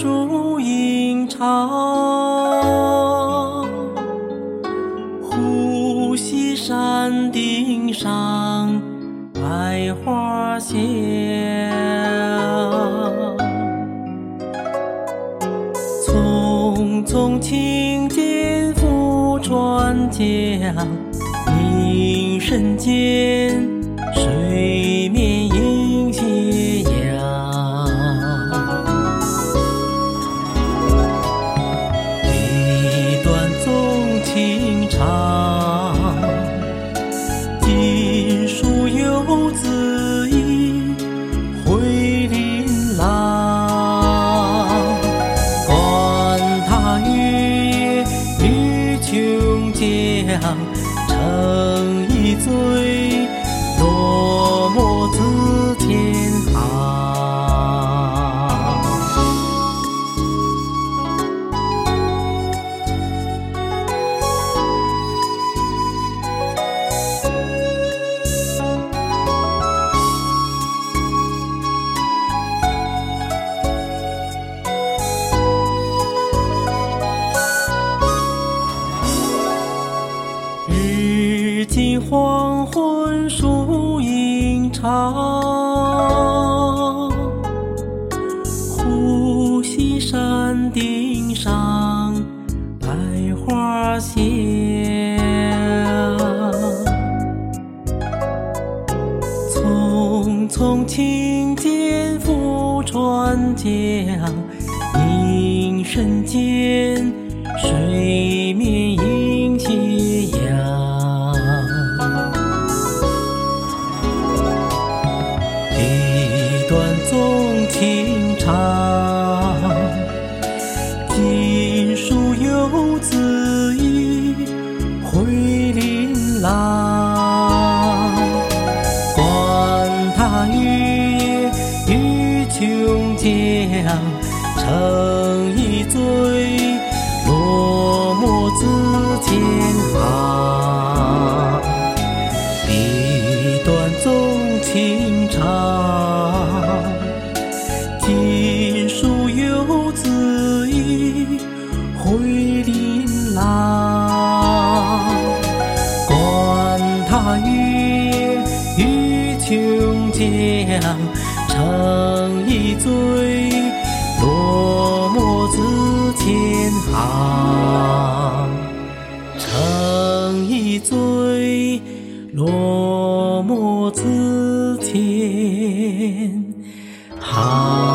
树影长，呼吸山顶上百花香。匆匆轻剑赴船江，凝神间，水面浆，诚一醉，树影长，呼吸山顶上百花香。匆匆轻剑赴船江，凝神间，水面情长，锦书游子意，回琳琅。管他月夜与琼浆，诚一醉，落墨自千行。笔端纵情长，碧琳琅，管他月与琼浆，成一醉，落寞自千行。成一醉，落寞自千行。